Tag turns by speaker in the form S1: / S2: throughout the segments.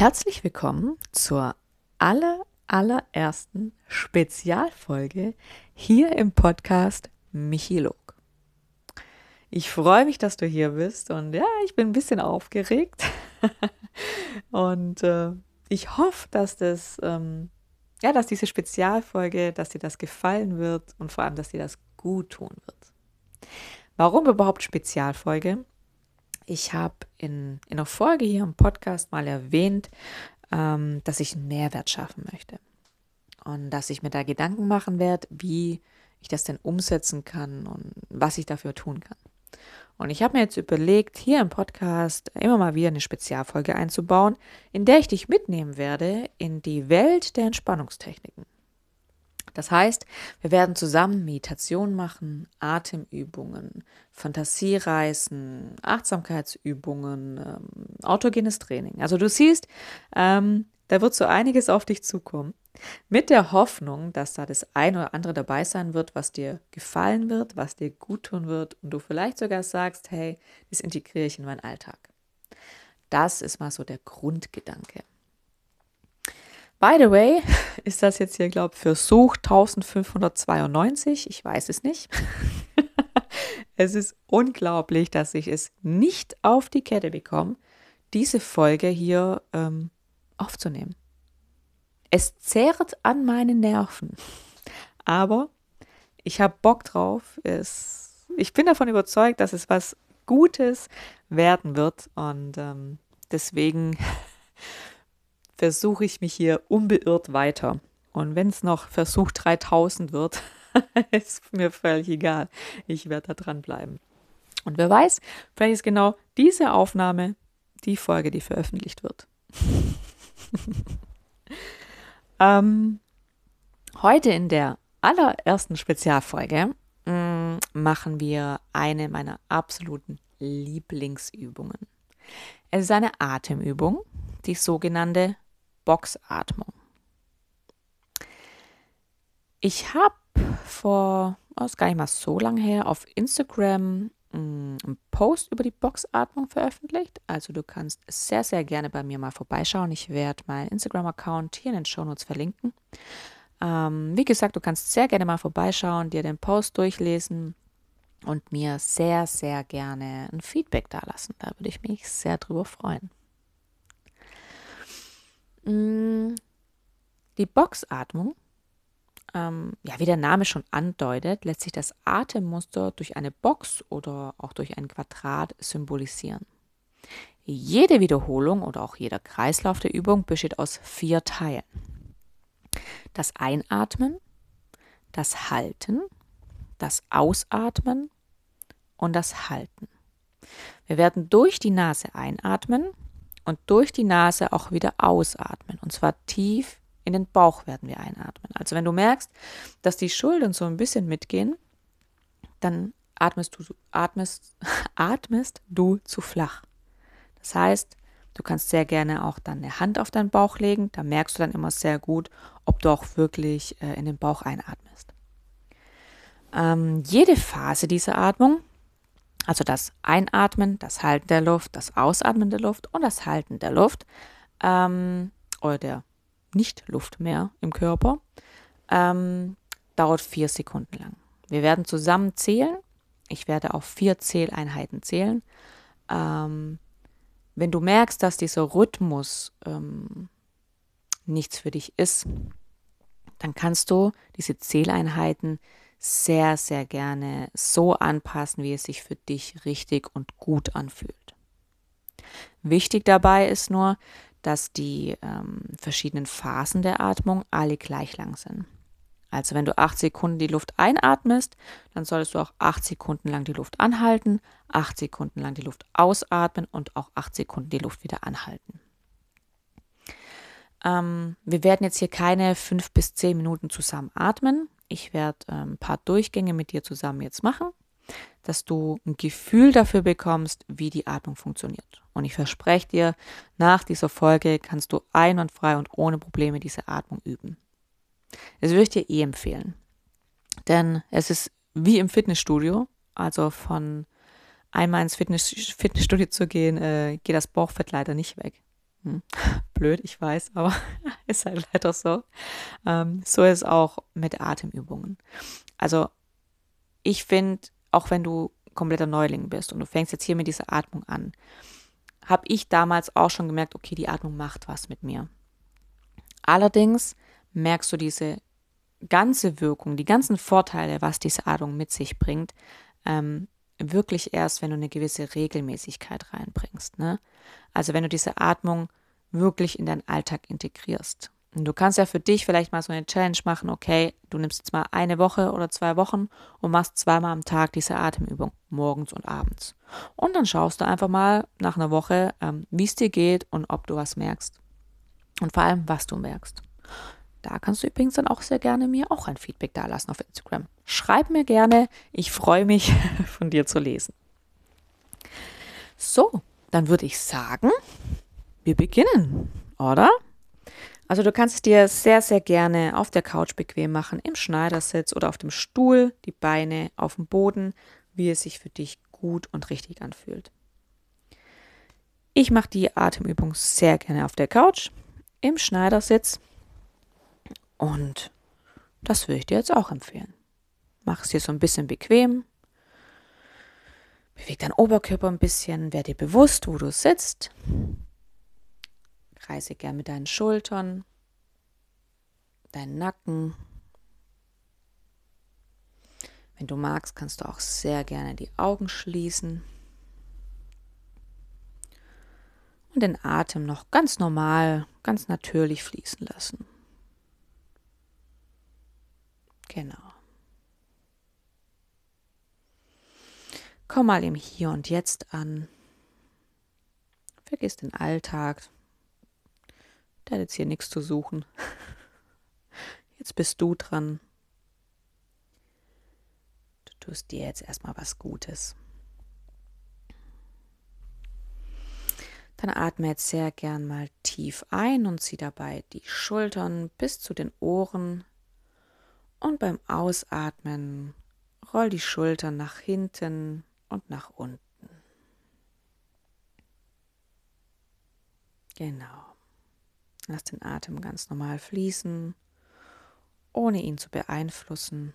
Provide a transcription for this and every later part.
S1: Herzlich willkommen zur aller, allerersten Spezialfolge hier im Podcast Michilog. Ich freue mich, dass du hier bist und ja, ich bin ein bisschen aufgeregt und äh, ich hoffe, dass das, ähm, ja, dass diese Spezialfolge, dass dir das gefallen wird und vor allem, dass dir das gut tun wird. Warum überhaupt Spezialfolge? Ich habe in, in einer Folge hier im Podcast mal erwähnt, ähm, dass ich einen Mehrwert schaffen möchte. Und dass ich mir da Gedanken machen werde, wie ich das denn umsetzen kann und was ich dafür tun kann. Und ich habe mir jetzt überlegt, hier im Podcast immer mal wieder eine Spezialfolge einzubauen, in der ich dich mitnehmen werde in die Welt der Entspannungstechniken. Das heißt, wir werden zusammen Meditation machen, Atemübungen, Fantasiereisen, Achtsamkeitsübungen, ähm, autogenes Training. Also du siehst, ähm, da wird so einiges auf dich zukommen. Mit der Hoffnung, dass da das ein oder andere dabei sein wird, was dir gefallen wird, was dir gut tun wird und du vielleicht sogar sagst, hey, das integriere ich in meinen Alltag. Das ist mal so der Grundgedanke. By the way, ist das jetzt hier, glaube ich, Versuch 1592? Ich weiß es nicht. es ist unglaublich, dass ich es nicht auf die Kette bekomme, diese Folge hier ähm, aufzunehmen. Es zehrt an meinen Nerven. Aber ich habe Bock drauf. Es, ich bin davon überzeugt, dass es was Gutes werden wird. Und ähm, deswegen versuche ich mich hier unbeirrt weiter. Und wenn es noch Versuch 3000 wird, ist mir völlig egal. Ich werde da dranbleiben. Und wer weiß, vielleicht ist genau diese Aufnahme die Folge, die veröffentlicht wird. ähm, heute in der allerersten Spezialfolge mh, mm, machen wir eine meiner absoluten Lieblingsübungen. Es ist eine Atemübung, die sogenannte Boxatmung. Ich habe vor, oh, ist gar nicht mal so lange her, auf Instagram mm, einen Post über die Boxatmung veröffentlicht. Also du kannst sehr, sehr gerne bei mir mal vorbeischauen. Ich werde meinen Instagram-Account hier in den Shownotes verlinken. Ähm, wie gesagt, du kannst sehr gerne mal vorbeischauen, dir den Post durchlesen und mir sehr, sehr gerne ein Feedback dalassen. Da würde ich mich sehr drüber freuen. Mm, die Boxatmung, ähm, ja, wie der Name schon andeutet, lässt sich das Atemmuster durch eine Box oder auch durch ein Quadrat symbolisieren. Jede Wiederholung oder auch jeder Kreislauf der Übung besteht aus vier Teilen. Das Einatmen, das Halten, das Ausatmen und das Halten. Wir werden durch die Nase einatmen und durch die Nase auch wieder ausatmen. Und zwar tief in den Bauch werden wir einatmen. Also wenn du merkst, dass die Schultern so ein bisschen mitgehen, dann atmest du, atmest, atmest du zu flach. Das heißt, du kannst sehr gerne auch dann eine Hand auf deinen Bauch legen. Da merkst du dann immer sehr gut, ob du auch wirklich äh, in den Bauch einatmest. Ähm, jede Phase dieser Atmung also das Einatmen, das Halten der Luft, das Ausatmen der Luft und das Halten der Luft ähm, oder der Nicht-Luft mehr im Körper ähm, dauert vier Sekunden lang. Wir werden zusammen zählen. Ich werde auf vier Zähleinheiten zählen. Ähm, wenn du merkst, dass dieser Rhythmus ähm, nichts für dich ist, dann kannst du diese Zähleinheiten sehr, sehr gerne so anpassen, wie es sich für dich richtig und gut anfühlt. Wichtig dabei ist nur, dass die ähm, verschiedenen Phasen der Atmung alle gleich lang sind. Also wenn du acht Sekunden die Luft einatmest, dann solltest du auch acht Sekunden lang die Luft anhalten, acht Sekunden lang die Luft ausatmen und auch acht Sekunden die Luft wieder anhalten. Ähm, wir werden jetzt hier keine fünf bis zehn Minuten zusammen atmen. Ich werde ähm, ein paar Durchgänge mit dir zusammen jetzt machen, dass du ein Gefühl dafür bekommst, wie die Atmung funktioniert. Und ich verspreche dir, nach dieser Folge kannst du einwandfrei und ohne Probleme diese Atmung üben. Das würde ich dir eh empfehlen. Denn es ist wie im Fitnessstudio, also von einmal ins Fitness, Fitnessstudio zu gehen, äh, geht das Bauchfett leider nicht weg. Hm. Blöd, ich weiß, aber ist halt leider so. Ähm, so ist es auch mit Atemübungen. Also ich finde, auch wenn du kompletter Neuling bist und du fängst jetzt hier mit dieser Atmung an, habe ich damals auch schon gemerkt, okay, die Atmung macht was mit mir. Allerdings merkst du diese ganze Wirkung, die ganzen Vorteile, was diese Atmung mit sich bringt, ähm, wirklich erst, wenn du eine gewisse Regelmäßigkeit reinbringst. Ne? Also wenn du diese Atmung wirklich in deinen Alltag integrierst. Du kannst ja für dich vielleicht mal so eine Challenge machen, okay, du nimmst jetzt mal eine Woche oder zwei Wochen und machst zweimal am Tag diese Atemübung, morgens und abends. Und dann schaust du einfach mal nach einer Woche, ähm, wie es dir geht und ob du was merkst. Und vor allem, was du merkst. Da kannst du übrigens dann auch sehr gerne mir auch ein Feedback dalassen auf Instagram. Schreib mir gerne, ich freue mich von dir zu lesen. So, dann würde ich sagen, wir beginnen, oder? Also du kannst es dir sehr, sehr gerne auf der Couch bequem machen, im Schneidersitz oder auf dem Stuhl, die Beine auf dem Boden, wie es sich für dich gut und richtig anfühlt. Ich mache die Atemübung sehr gerne auf der Couch, im Schneidersitz und das würde ich dir jetzt auch empfehlen. Mach es dir so ein bisschen bequem. Beweg deinen Oberkörper ein bisschen, werde dir bewusst, wo du sitzt. Kreise gern mit deinen Schultern, deinen Nacken. Wenn du magst, kannst du auch sehr gerne die Augen schließen und den Atem noch ganz normal, ganz natürlich fließen lassen. Genau. Komm mal im Hier und Jetzt an. Vergiss den Alltag. Der hat jetzt hier nichts zu suchen. Jetzt bist du dran. Du tust dir jetzt erstmal was Gutes. Dann atme jetzt sehr gern mal tief ein und zieh dabei die Schultern bis zu den Ohren und beim Ausatmen roll die Schultern nach hinten und nach unten. Genau. Lass den Atem ganz normal fließen, ohne ihn zu beeinflussen.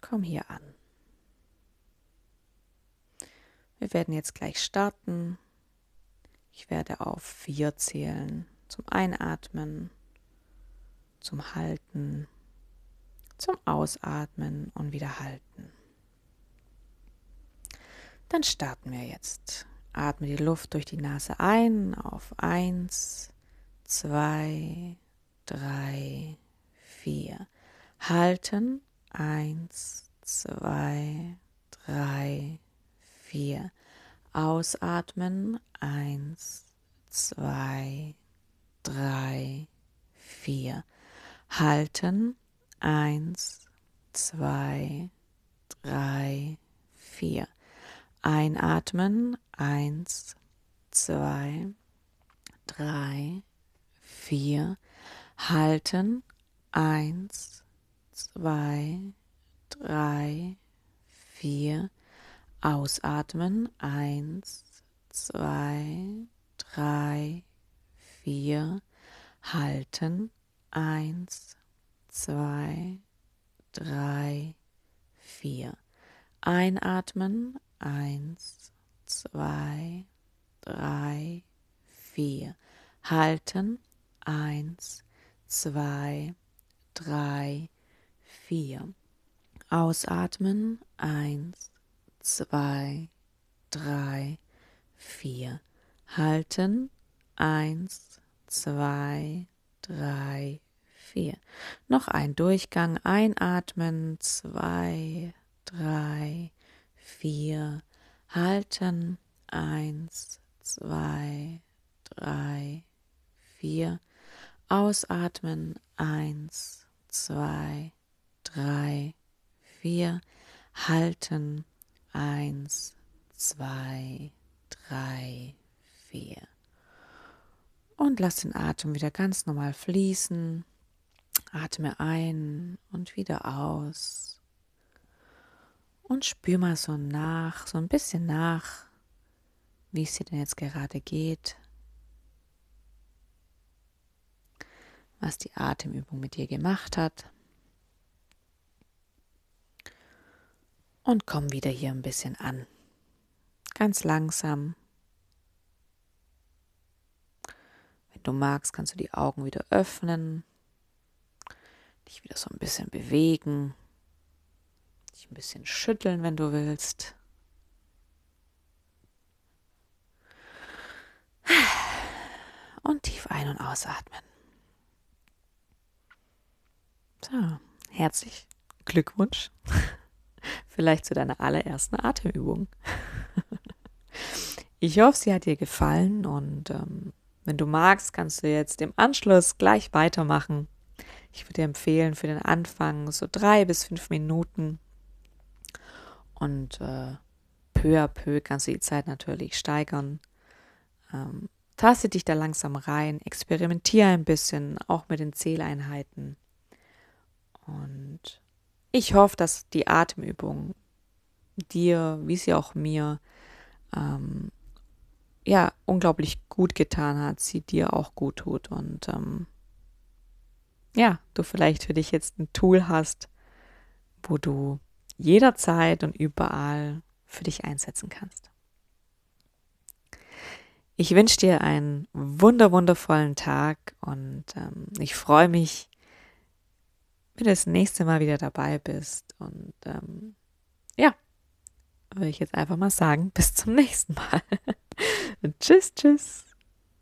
S1: Komm hier an. Wir werden jetzt gleich starten. Ich werde auf vier zählen zum Einatmen zum Halten, zum Ausatmen und wieder halten. Dann starten wir jetzt. Atme die Luft durch die Nase ein auf 1, 2, 3, 4. Halten 1, 2, 3, 4. Ausatmen 1, 2, 3, 4 halten. Eins, zwei, drei, vier. Einatmen. Eins, zwei, drei, vier. Halten. Eins, zwei, drei, vier. Ausatmen. Eins, zwei, drei, vier. Halten. Eins, zwei, drei, vier. Einatmen. Eins, zwei, drei, vier. Halten. Eins, zwei, drei, vier. Ausatmen. Eins, zwei, drei, vier. Halten. Eins, zwei, drei, vier. Noch ein Durchgang. Einatmen. Zwei, drei, vier. Halten. Eins, zwei, drei, vier. Ausatmen. Eins, zwei, drei, vier. Halten. Eins, zwei, drei, vier und lass den Atem wieder ganz normal fließen. Atme ein und wieder aus. Und spür mal so nach, so ein bisschen nach, wie es dir denn jetzt gerade geht, was die Atemübung mit dir gemacht hat. Und komm wieder hier ein bisschen an. Ganz langsam. Wenn du magst, kannst du die Augen wieder öffnen, dich wieder so ein bisschen bewegen, dich ein bisschen schütteln, wenn du willst. Und tief ein- und ausatmen. So, herzlich Glückwunsch. Vielleicht zu deiner allerersten Atemübung. Ich hoffe, sie hat dir gefallen und ähm, wenn du magst, kannst du jetzt im Anschluss gleich weitermachen. Ich würde dir empfehlen, für den Anfang so drei bis fünf Minuten und äh, peu à peu kannst du die Zeit natürlich steigern. Ähm, taste dich da langsam rein, experimentiere ein bisschen, auch mit den Zähleinheiten. Und ich hoffe, dass die Atemübung dir, wie sie auch mir, ähm, ja, unglaublich gut getan hat, sie dir auch gut tut und ähm, ja, du vielleicht für dich jetzt ein Tool hast, wo du jederzeit und überall für dich einsetzen kannst. Ich wünsche dir einen wunder wundervollen Tag und ähm, ich freue mich, wenn du das nächste Mal wieder dabei bist. Und ähm, ja, würde ich jetzt einfach mal sagen, bis zum nächsten Mal. tschüss, tschüss.